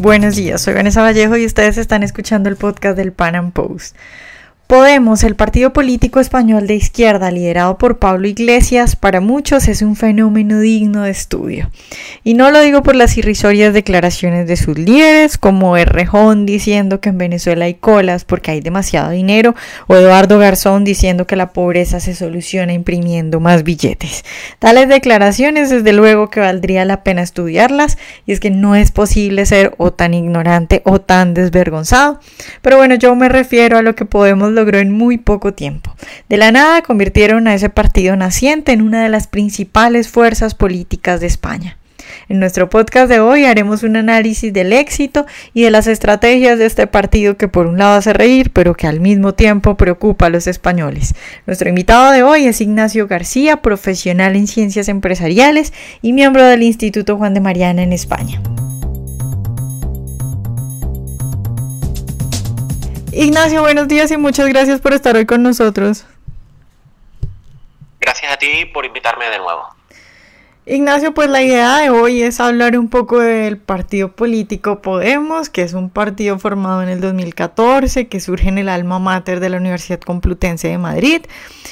Buenos días, soy Vanessa Vallejo y ustedes están escuchando el podcast del Pan Am Post. Podemos, el partido político español de izquierda liderado por Pablo Iglesias, para muchos es un fenómeno digno de estudio. Y no lo digo por las irrisorias declaraciones de sus líderes, como Errejón diciendo que en Venezuela hay colas porque hay demasiado dinero, o Eduardo Garzón diciendo que la pobreza se soluciona imprimiendo más billetes. Tales declaraciones, desde luego que valdría la pena estudiarlas, y es que no es posible ser o tan ignorante o tan desvergonzado. Pero bueno, yo me refiero a lo que podemos logró en muy poco tiempo. De la nada convirtieron a ese partido naciente en una de las principales fuerzas políticas de España. En nuestro podcast de hoy haremos un análisis del éxito y de las estrategias de este partido que por un lado hace reír, pero que al mismo tiempo preocupa a los españoles. Nuestro invitado de hoy es Ignacio García, profesional en ciencias empresariales y miembro del Instituto Juan de Mariana en España. Ignacio, buenos días y muchas gracias por estar hoy con nosotros. Gracias a ti por invitarme de nuevo. Ignacio, pues la idea de hoy es hablar un poco del partido político Podemos, que es un partido formado en el 2014, que surge en el alma mater de la Universidad Complutense de Madrid.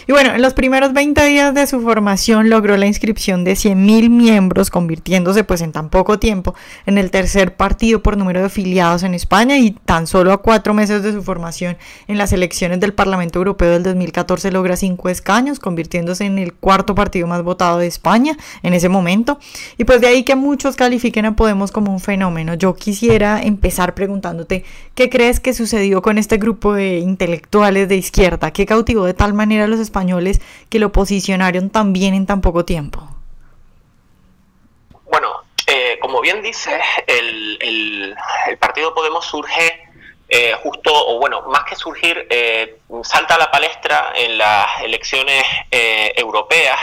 Y bueno, en los primeros 20 días de su formación logró la inscripción de 100.000 miembros, convirtiéndose pues en tan poco tiempo en el tercer partido por número de afiliados en España y tan solo a cuatro meses de su formación en las elecciones del Parlamento Europeo del 2014 logra cinco escaños, convirtiéndose en el cuarto partido más votado de España en ese momento. Y pues de ahí que muchos califiquen a Podemos como un fenómeno. Yo quisiera empezar preguntándote, ¿qué crees que sucedió con este grupo de intelectuales de izquierda? ¿Qué cautivó de tal manera a los españoles que lo posicionaron tan bien en tan poco tiempo? Bueno, eh, como bien dices, el, partido Podemos surge eh, justo, o bueno, más que surgir, eh, salta a la palestra en las elecciones europeas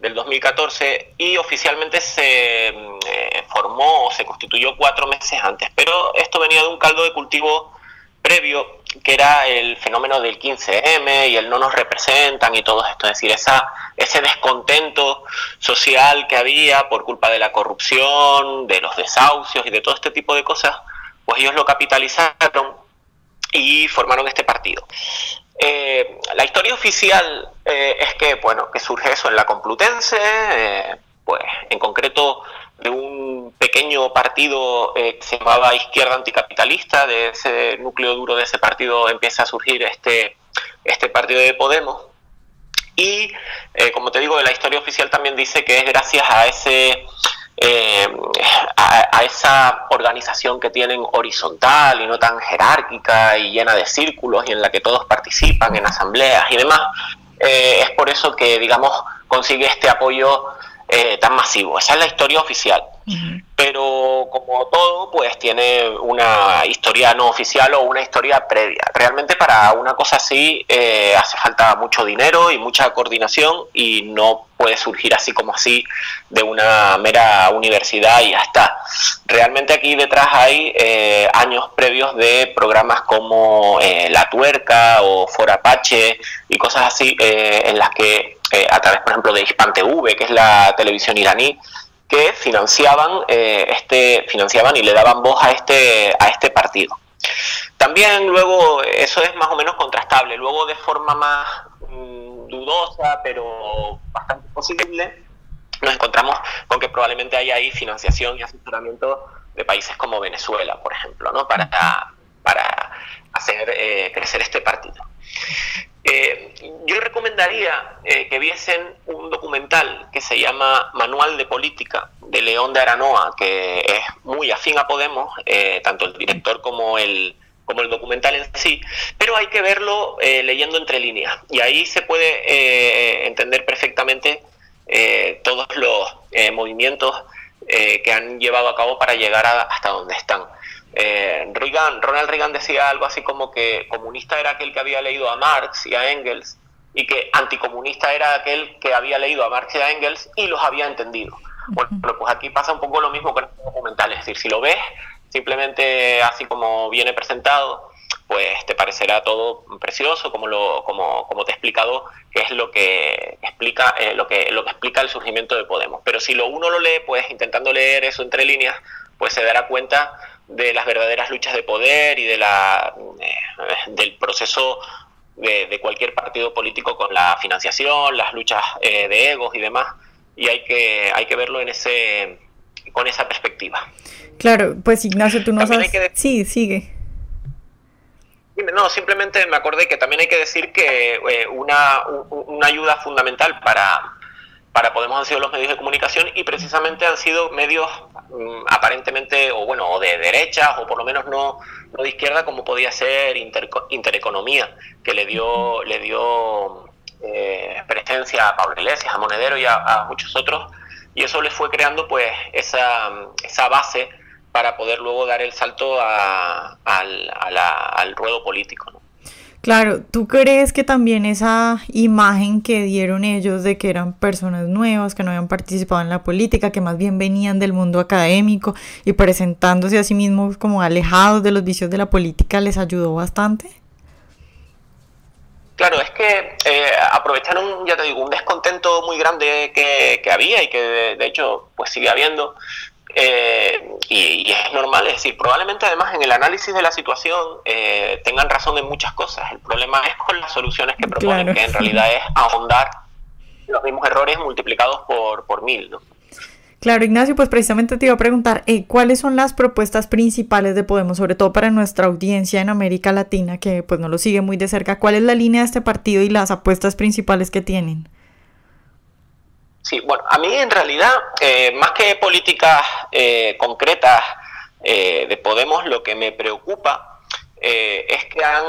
del 2014 y oficialmente se eh, formó o se constituyó cuatro meses antes. Pero esto venía de un caldo de cultivo previo, que era el fenómeno del 15M y el no nos representan y todo esto. Es decir, esa, ese descontento social que había por culpa de la corrupción, de los desahucios y de todo este tipo de cosas, pues ellos lo capitalizaron y formaron este partido. Eh, la historia oficial eh, es que, bueno, que surge eso en la Complutense, eh, pues en concreto de un pequeño partido que se llamaba Izquierda Anticapitalista, de ese núcleo duro de ese partido empieza a surgir este, este partido de Podemos. Y, como te digo, la historia oficial también dice que es gracias a ese eh, a, esa organización que tienen horizontal y no tan jerárquica y llena de círculos y en la que todos participan en asambleas y demás, eh, es por eso que, digamos, consigue este apoyo eh, tan masivo. Esa es la historia oficial. Pero como todo, pues tiene una historia no oficial o una historia previa. Realmente para una cosa así eh, hace falta mucho dinero y mucha coordinación y no puede surgir así como así de una mera universidad y ya está. Realmente aquí detrás hay eh, años previos de programas como La Tuerca o Forapache y cosas así en las que eh, a través, por ejemplo, de Hispan TV, que es la televisión iraní, que financiaban, eh, este, financiaban y le daban voz a este, a este partido. También luego, eso es más o menos contrastable, luego de forma más mm, dudosa, pero bastante posible, nos encontramos con que probablemente hay ahí financiación y asesoramiento de países como Venezuela, por ejemplo, ¿no? para, para hacer eh, crecer este partido. Eh, yo recomendaría eh, que viesen un documental que se llama Manual de Política de León de Aranoa, que es muy afín a Podemos, eh, tanto el director como el, como el documental en sí, pero hay que verlo leyendo entre líneas y ahí se puede entender perfectamente todos los movimientos que han llevado a cabo para llegar hasta donde están. Eh, Ronald Reagan decía algo así como que comunista era aquel que había leído a Marx y a Engels y que anticomunista era aquel que había leído a Marx y a Engels y los había entendido. Bueno, pues aquí pasa un poco lo mismo con el documental, es decir, si lo ves simplemente así como viene presentado, pues te parecerá todo precioso, como lo, como, como te he explicado, que es lo que explica, eh, lo que, lo que explica el surgimiento de Podemos. Pero si lo uno lo lee, pues intentando leer eso entre líneas, pues se dará cuenta de las verdaderas luchas de poder y de la, eh, del proceso de, cualquier partido político con la financiación, las luchas eh, de egos y demás, y hay que, hay que verlo en ese, con esa perspectiva. Claro, pues Ignacio, tú no sabes... Sí, sigue. No, simplemente me acordé que también hay que decir que eh, una, una ayuda fundamental para, para Podemos han sido los medios de comunicación y precisamente han sido medios aparentemente, o bueno, o de derechas, o por lo menos no, no de izquierda, como podía ser Intereconomía, que le dio, le dio eh, presencia a Pablo Iglesias, a Monedero y a, muchos otros, y eso les fue creando pues esa, esa base para poder luego dar el salto al, al ruedo político. ¿no? Claro, ¿tú crees que también esa imagen que dieron ellos de que eran personas nuevas, que no habían participado en la política, que más bien venían del mundo académico y presentándose a sí mismos como alejados de los vicios de la política, les ayudó bastante? Claro, es que eh, aprovecharon, ya te digo, un descontento muy grande que, que había y que de, de, hecho pues sigue habiendo eh, y, es normal, es decir, probablemente además en el análisis de la situación eh, tengan razón en muchas cosas. El problema es con las soluciones que proponen, que en realidad es ahondar los mismos errores multiplicados por, por mil. ¿no? Claro, Ignacio, pues precisamente te iba a preguntar, eh, ¿cuáles son las propuestas principales de Podemos, sobre todo para nuestra audiencia en América Latina, que pues no lo sigue muy de cerca? ¿Cuál es la línea de este partido y las apuestas principales que tienen? Sí, bueno, a mí en realidad, eh, más que políticas eh, concretas eh, de Podemos, lo que me preocupa es que han,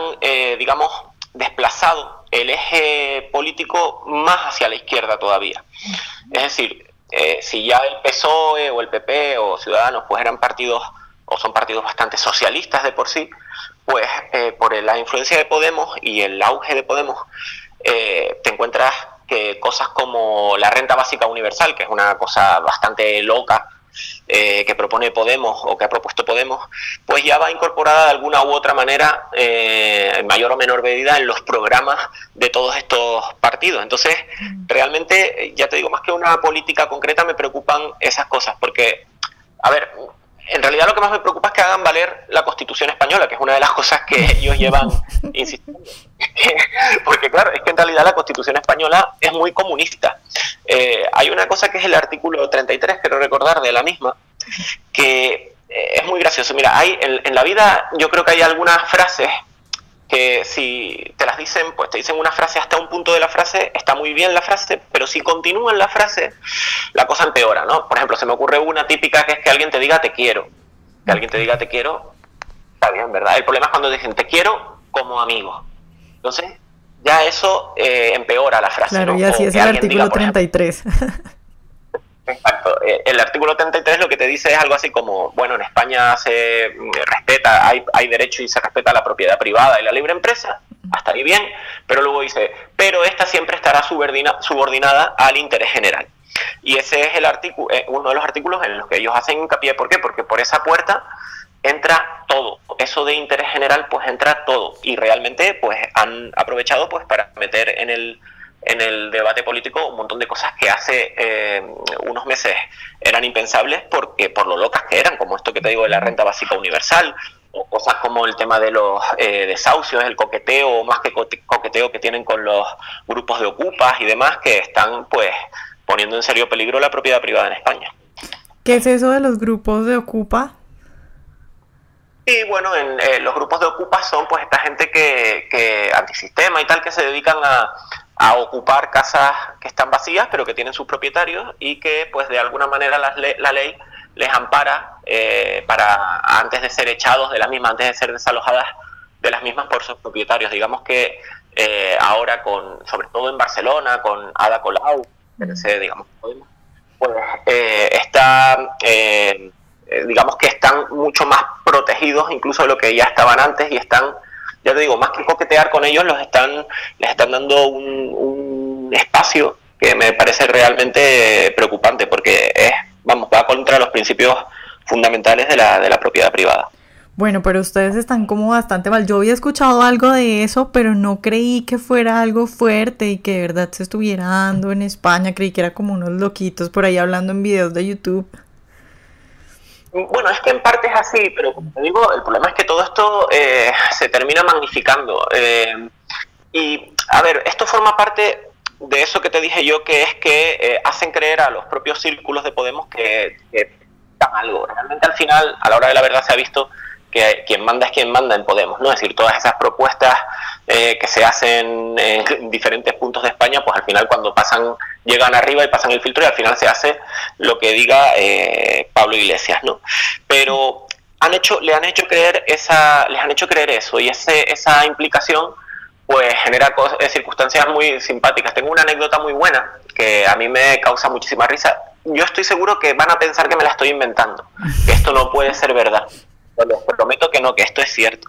digamos, desplazado el eje político más hacia la izquierda todavía. Es decir, si ya el PSOE o el PP o Ciudadanos pues eran partidos o son partidos bastante socialistas de por sí, pues por la influencia de Podemos y el auge de Podemos, te encuentras que cosas como la renta básica universal, que es una cosa bastante loca, eh, que propone Podemos o que ha propuesto Podemos, pues ya va incorporada de alguna u otra manera, eh, en mayor o menor medida, en los programas de todos estos partidos. Entonces, realmente, ya te digo, más que una política concreta, me preocupan esas cosas, porque, a ver, en realidad lo que más me preocupa es que hagan valer la Constitución española, que es una de las cosas que ellos llevan insistiendo. Porque claro, es que en realidad la Constitución española es muy comunista. Eh, hay una cosa que es el artículo 33, quiero recordar, de la misma, que eh, es muy gracioso. Mira, hay en la vida yo creo que hay algunas frases que si te las dicen, pues te dicen una frase hasta un punto de la frase, está muy bien la frase, pero si continúan la frase, la cosa empeora, ¿no? Por ejemplo, se me ocurre una típica que es que alguien te diga te quiero. Que alguien te diga te quiero, está bien, ¿verdad? El problema es cuando dicen te quiero como amigo. Entonces, ya eso eh, empeora la frase. Claro, y así es el artículo 33. Exacto. Eh, el artículo 33 lo que te dice es algo así como, bueno, en España se mm, respeta, hay, hay derecho y se respeta la propiedad privada y la libre empresa, hasta ahí bien, pero luego dice, pero esta siempre estará subordinada al interés general. Y ese es el artículo, eh, uno de los artículos en los que ellos hacen hincapié. ¿Por qué? Porque por esa puerta entra todo. Eso de interés general, pues entra todo. Y realmente, pues han aprovechado pues para meter en el en el debate político un montón de cosas que hace eh, unos meses eran impensables porque por lo locas que eran, como esto que te digo de la renta básica universal, o cosas como el tema de los eh, desahucios, el coqueteo, más que coqueteo que tienen con los grupos de ocupas y demás, que están pues poniendo en serio peligro la propiedad privada en España. ¿Qué es eso de los grupos de ocupa? Y bueno, en, eh, los grupos de ocupas son pues esta gente que, que antisistema y tal, que se dedican a, a ocupar casas que están vacías pero que tienen sus propietarios y que pues de alguna manera la, la ley les ampara eh, para antes de ser echados de las mismas, antes de ser desalojadas de las mismas por sus propietarios. Digamos que eh, ahora con, sobre todo en Barcelona, con Ada Colau, digamos, pues eh, está digamos que están mucho más protegidos incluso de lo que ya estaban antes y están ya te digo, más que coquetear con ellos, los están, les están dando un, espacio que me parece realmente preocupante porque es, vamos, va contra los principios fundamentales de la, de la propiedad privada. Bueno, pero ustedes están como bastante mal. Yo había escuchado algo de eso, pero no creí que fuera algo fuerte y que de verdad se estuviera dando en España. Creí que era como unos loquitos por ahí hablando en videos de YouTube. Bueno, es que en parte es así, pero como te digo, el problema es que todo esto eh, se termina magnificando. Eh, y, a ver, esto forma parte de eso que te dije yo, que es que eh, hacen creer a los propios círculos de Podemos que, que algo. Realmente al final, a la hora de la verdad, se ha visto que quien manda es quien manda en Podemos, ¿no? Es decir, todas esas propuestas eh, que se hacen en diferentes puntos de España, pues al final cuando pasan, llegan arriba y pasan el filtro y al final se hace lo que diga eh, Pablo Iglesias, ¿no? Pero han hecho, le han hecho creer esa, les han hecho creer eso y esa implicación pues genera eh, circunstancias muy simpáticas. Tengo una anécdota muy buena que a mí me causa muchísima risa. Yo estoy seguro que van a pensar que me la estoy inventando, que esto no puede ser verdad les prometo que no, que esto es cierto.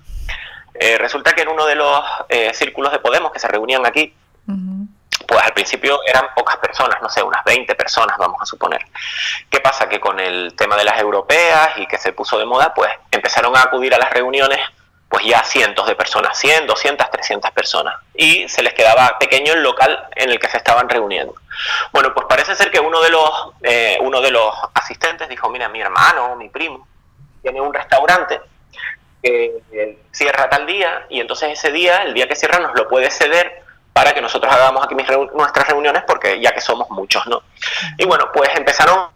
Eh, resulta que en uno de los círculos de Podemos que se reunían aquí, pues al principio eran pocas personas, no sé, unas 20 personas, vamos a suponer. ¿Qué pasa? Que con el tema de las europeas y que se puso de moda, pues empezaron a acudir a las reuniones pues ya cientos de personas, 100, 200, 300 personas. Y se les quedaba pequeño el local en el que se estaban reuniendo. Bueno, pues parece ser que uno de los, eh, uno de los asistentes dijo, mira, mi hermano, mi primo, tiene un restaurante que cierra tal día y entonces ese día, el día que cierra, nos lo puede ceder para que nosotros hagamos aquí nuestras reuniones porque ya que somos muchos, ¿no? Y bueno, pues empezaron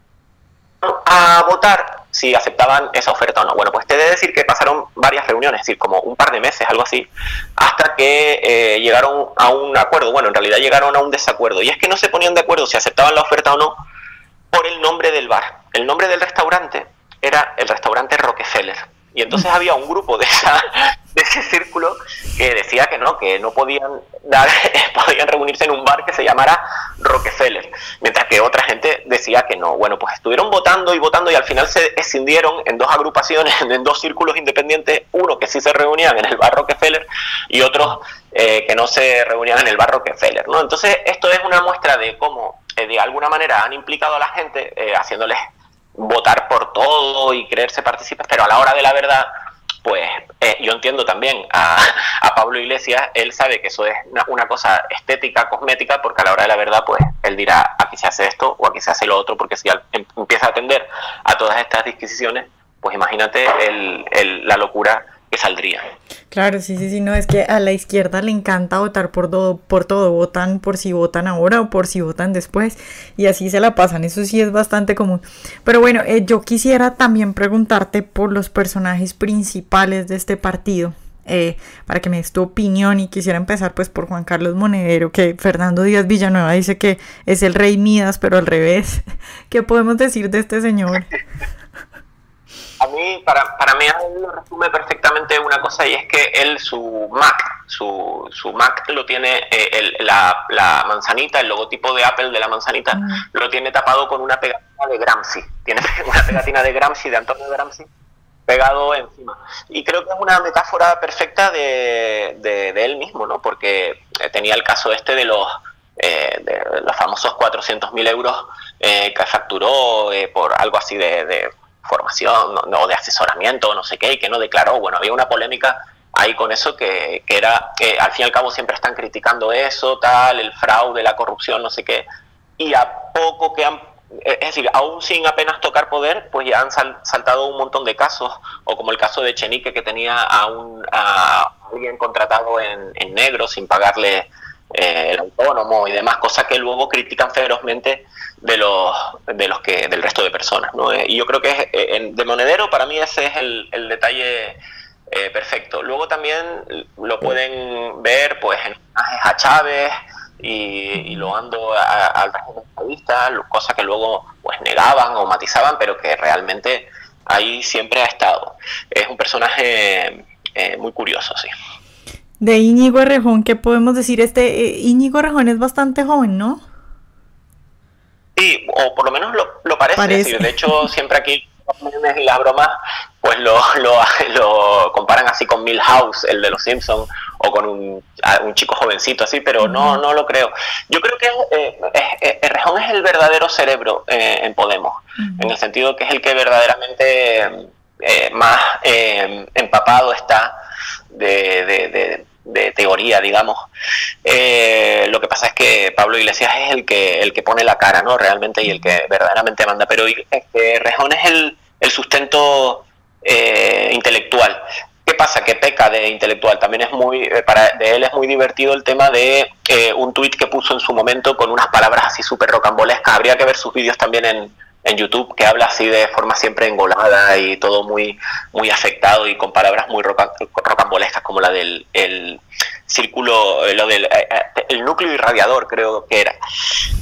a votar si aceptaban esa oferta o no. Bueno, pues te he de decir que pasaron varias reuniones, es decir, como un par de meses, algo así, hasta que eh, llegaron a un acuerdo. Bueno, en realidad llegaron a un desacuerdo. Y es que no se ponían de acuerdo si aceptaban la oferta o no por el nombre del bar. El nombre del restaurante era el restaurante Rockefeller. Y entonces había un grupo de, esa, de ese círculo que decía que no, que no podían dar, podían reunirse en un bar que se llamara Rockefeller, mientras que otra gente decía que no. Bueno, pues estuvieron votando y votando y al final se escindieron en dos agrupaciones, en dos círculos independientes, uno que sí se reunían en el bar Rockefeller y otros eh, que no se reunían en el bar Rockefeller. ¿no? Entonces esto es una muestra de cómo eh, de alguna manera han implicado a la gente eh, haciéndoles votar por todo y creerse partícipes, pero a la hora de la verdad, pues eh, yo entiendo también a, Pablo Iglesias, él sabe que eso es una, cosa estética, cosmética, porque a la hora de la verdad, pues él dirá, aquí se hace esto o aquí se hace lo otro, porque si em, empieza a atender a todas estas disquisiciones, pues imagínate la locura que saldría. Claro, sí, sí, sí, no, es que a la izquierda le encanta votar por todo, por todo, votan por si votan ahora o por si votan después y así se la pasan, eso sí es bastante común. Pero bueno, eh, yo quisiera también preguntarte por los personajes principales de este partido. Eh, para que me des tu opinión y quisiera empezar pues por Juan Carlos Monedero, que Fernando Díaz Villanueva dice que es el rey Midas, pero al revés. ¿Qué podemos decir de este señor? a mí, para, para mí, lo resume perfectamente una cosa y es que él, su Mac, su, su Mac lo tiene, eh, la, la, manzanita, el logotipo de Apple de la manzanita, lo tiene tapado con una pegatina de Gramsci. Tiene una pegatina de Gramsci, de Antonio Gramsci, pegado encima. Y creo que es una metáfora perfecta de, de, él mismo, ¿no? Porque eh, tenía el caso este de los, eh, de los famosos 400.000 euros que facturó por algo así de formación no, de asesoramiento, no sé qué, y que no declaró. Bueno, había una polémica ahí con eso que, que, era que al fin y al cabo siempre están criticando eso, tal, el fraude, la corrupción, no sé qué, y a poco que han, es decir, aún sin apenas tocar poder, pues ya han saltado un montón de casos, o como el caso de Chenique que tenía a, un, a alguien contratado en negro sin pagarle eh, el autónomo y demás, cosas que luego critican ferozmente de los, de los que del resto de personas. ¿no? Eh, y yo creo que eh, de Monedero para mí ese es el, detalle perfecto. Luego también lo pueden ver pues en a Chávez y, lo ando al régimen estadista, cosas que luego pues negaban o matizaban, pero que realmente ahí siempre ha estado. Es un personaje muy curioso, sí de Íñigo Errejón, ¿qué podemos decir? Este eh, Íñigo Errejón es bastante joven, ¿no? Sí, o por lo menos lo, parece. de hecho, siempre aquí las bromas, pues lo, lo, comparan así con Milhouse, el de los Simpsons, o con un, chico jovencito así, pero no, no lo creo. Yo creo que eh, eh, Errejón es el verdadero cerebro en Podemos, en el sentido que es el que verdaderamente más empapado está de, de teoría, digamos. Eh, lo que pasa es que Pablo Iglesias es el que, el que pone la cara, ¿no? Realmente y el que verdaderamente manda. Pero este, Rejón es el, el sustento eh, intelectual. ¿Qué pasa? Que peca de intelectual. También es muy, eh, para de él es muy divertido el tema de eh, un tuit que puso en su momento con unas palabras así súper rocambolescas. Habría que ver sus vídeos también en, en YouTube, que habla así de forma siempre engolada y todo muy, muy afectado y con palabras muy rocambolescas como la del el círculo, lo del el núcleo irradiador, creo que era.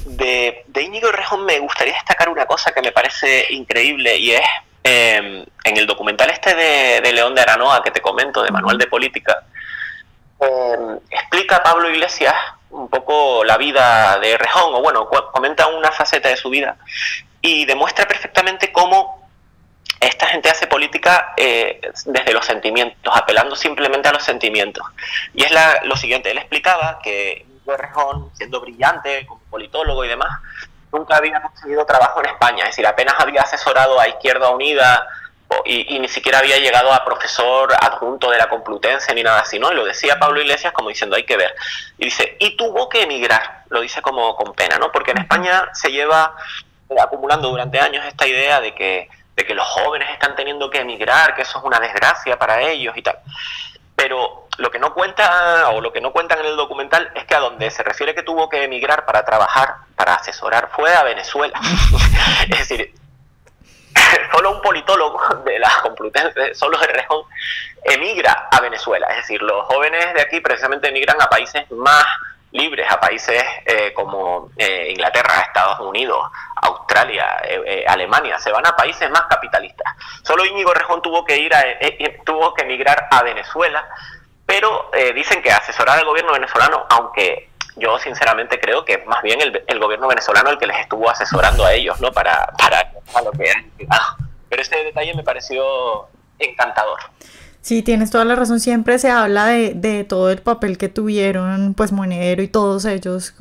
De, de Íñigo Rejón me gustaría destacar una cosa que me parece increíble y es Em, en el documental este de, León de Aranoa que te comento, de Manual de Política, em, explica Pablo Iglesias un poco la vida de Rejón, o bueno, comenta una faceta de su vida y demuestra perfectamente cómo esta gente hace política eh, desde los sentimientos, apelando simplemente a los sentimientos. Y es la, lo siguiente, él explicaba que Rejón, siendo brillante como politólogo y demás, nunca había conseguido trabajo en España, es decir, apenas había asesorado a Izquierda Unida y, ni siquiera había llegado a profesor adjunto de la Complutense ni nada así, ¿no? Y lo decía Pablo Iglesias como diciendo, hay que ver. Y dice, y tuvo que emigrar, lo dice como con pena, ¿no? Porque en España se lleva acumulando durante años esta idea de que, de que los jóvenes están teniendo que emigrar, que eso es una desgracia para ellos y tal. Pero lo que no cuenta o lo que no cuentan en el documental es que a donde se refiere que tuvo que emigrar para trabajar, para asesorar, fue a Venezuela. es decir, solo un politólogo de la Complutense, solo de Rejón, emigra a Venezuela. Es decir, los jóvenes de aquí precisamente emigran a países más libres, a países eh, como eh, Inglaterra, Estados Unidos, Australia, eh, Alemania, se van a países más capitalistas. Solo Íñigo Rejón tuvo que ir a, tuvo que emigrar a Venezuela pero eh, dicen que asesorar al gobierno venezolano, aunque yo sinceramente creo que más bien el, gobierno venezolano el que les estuvo asesorando a ellos, ¿no? Para, para, lo que han Pero ese detalle me pareció encantador. Sí, tienes toda la razón. Siempre se habla de, de, todo el papel que tuvieron, pues Monedero y todos ellos,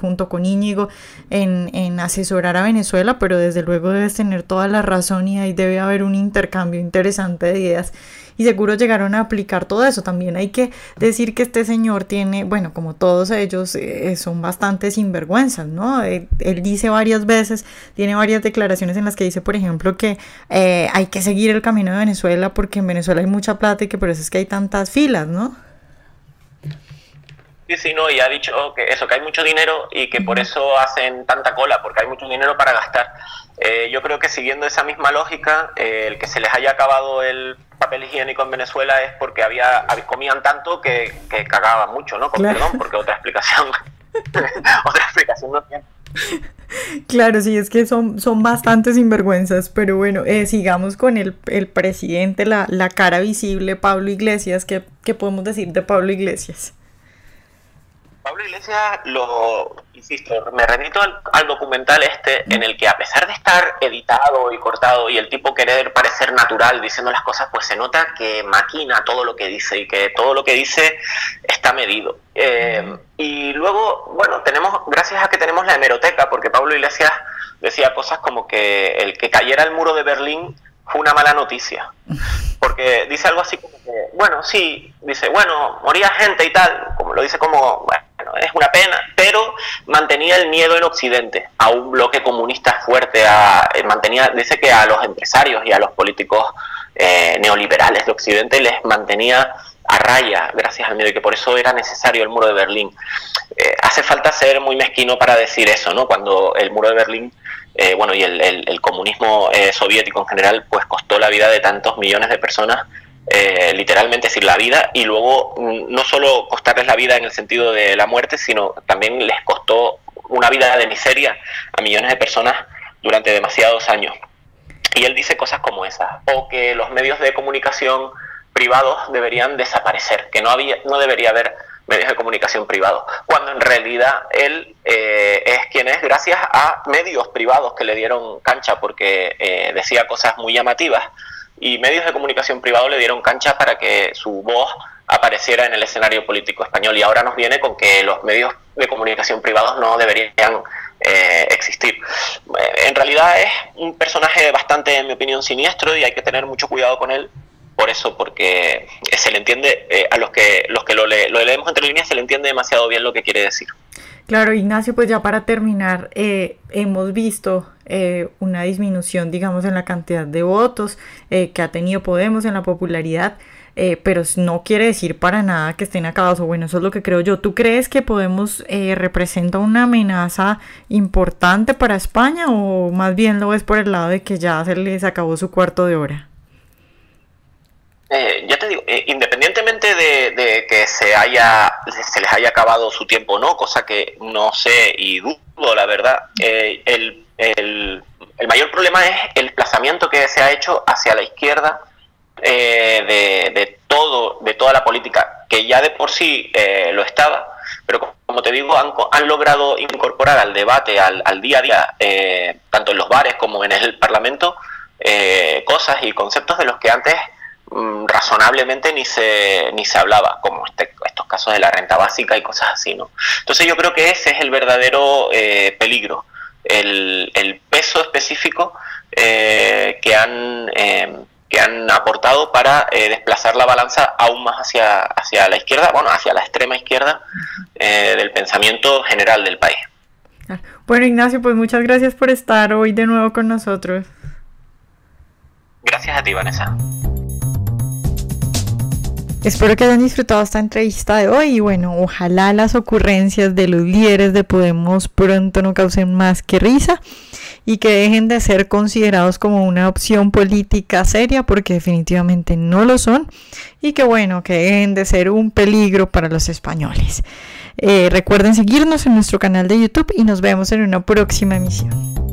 junto con Íñigo, en, en, asesorar a Venezuela, pero desde luego debes tener toda la razón y ahí debe haber un intercambio interesante de ideas y seguro llegaron a aplicar todo eso. También hay que decir que este señor tiene, bueno, como todos ellos, eh, son bastante sinvergüenzas, ¿no? Eh, él, dice varias veces, tiene varias declaraciones en las que dice, por ejemplo, que eh, hay que seguir el camino de Venezuela porque en Venezuela hay mucha plata y que por eso es que hay tantas filas, ¿no? Sí, sí, no, y ha dicho que eso, que hay mucho dinero y que por eso hacen tanta cola, porque hay mucho dinero para gastar. Eh, yo creo que siguiendo esa misma lógica, eh, el que se les haya acabado el papel higiénico en Venezuela es porque había, comían tanto que, que cagaban mucho, ¿no? Con perdón, porque otra explicación, otra explicación no tiene. Claro, sí, es que son, son bastante sinvergüenzas, pero bueno, eh, sigamos con el, el presidente, la, la, cara visible, Pablo Iglesias. ¿Qué, ¿Qué podemos decir de Pablo Iglesias? Pablo Iglesias, lo insisto, me remito al, documental este en el que a pesar de estar editado y cortado y el tipo querer parecer natural diciendo las cosas, pues se nota que maquina todo lo que dice y que todo lo que dice está medido. Eh, y luego, bueno, tenemos, gracias a que tenemos la hemeroteca, porque Pablo Iglesias decía cosas como que el que cayera el muro de Berlín fue una mala noticia. Porque dice algo así como que, bueno, sí, dice, bueno, moría gente y tal, como lo dice como, bueno, es una pena, pero mantenía el miedo en Occidente a un bloque comunista fuerte, a, eh, mantenía, dice que a los empresarios y a los políticos eh, neoliberales de Occidente les mantenía a raya gracias al miedo y que por eso era necesario el muro de Berlín. Eh, hace falta ser muy mezquino para decir eso, ¿no? Cuando el muro de Berlín eh, bueno, y el, comunismo eh, soviético en general, pues costó la vida de tantos millones de personas, eh, literalmente decir la vida, y luego mm, no solo costarles la vida en el sentido de la muerte, sino también les costó una vida de miseria a millones de personas durante demasiados años. Y él dice cosas como esas, o que los medios de comunicación privados deberían desaparecer, que no, había, no debería haber medios de comunicación privados, cuando en realidad él eh, es quien es gracias a medios privados que le dieron cancha porque eh, decía cosas muy llamativas y medios de comunicación privados le dieron cancha para que su voz apareciera en el escenario político español y ahora nos viene con que los medios de comunicación privados no deberían eh, existir. En realidad es un personaje bastante, en mi opinión, siniestro y hay que tener mucho cuidado con él por eso, porque se le entiende, eh, a los que, los que lo, leemos entre líneas, se le entiende demasiado bien lo que quiere decir. Claro, Ignacio, pues ya para terminar, eh, hemos visto eh, una disminución, digamos, en la cantidad de votos eh, que ha tenido Podemos en la popularidad, pero no quiere decir para nada que estén acabados, bueno, eso es lo que creo yo. ¿Tú crees que Podemos representa una amenaza importante para España o más bien lo ves por el lado de que ya se les acabó su cuarto de hora? Eh, ya te digo, eh, independientemente de, que se haya se les haya acabado su tiempo o no, cosa que no sé y dudo, la verdad, eh, el, mayor problema es el desplazamiento que se ha hecho hacia la izquierda de, todo de toda la política, que ya de por sí lo estaba, pero como te digo, han, han logrado incorporar al debate, al, al día a día, tanto en los bares como en el Parlamento, cosas y conceptos de los que antes Mm, razonablemente ni se, ni se hablaba, como este, estos casos de la renta básica y cosas así, ¿no? Entonces yo creo que ese es el verdadero eh, peligro, el, el, peso específico eh, que, han, eh, que han aportado para desplazar la balanza aún más hacia, hacia la izquierda, bueno, hacia la extrema izquierda del pensamiento general del país. Bueno, Ignacio, pues muchas gracias por estar hoy de nuevo con nosotros. Gracias a ti, Vanessa. Espero que hayan disfrutado esta entrevista de hoy y bueno, ojalá las ocurrencias de los líderes de Podemos pronto no causen más que risa y que dejen de ser considerados como una opción política seria porque definitivamente no lo son y que bueno, que dejen de ser un peligro para los españoles. Eh, recuerden seguirnos en nuestro canal de YouTube y nos vemos en una próxima emisión.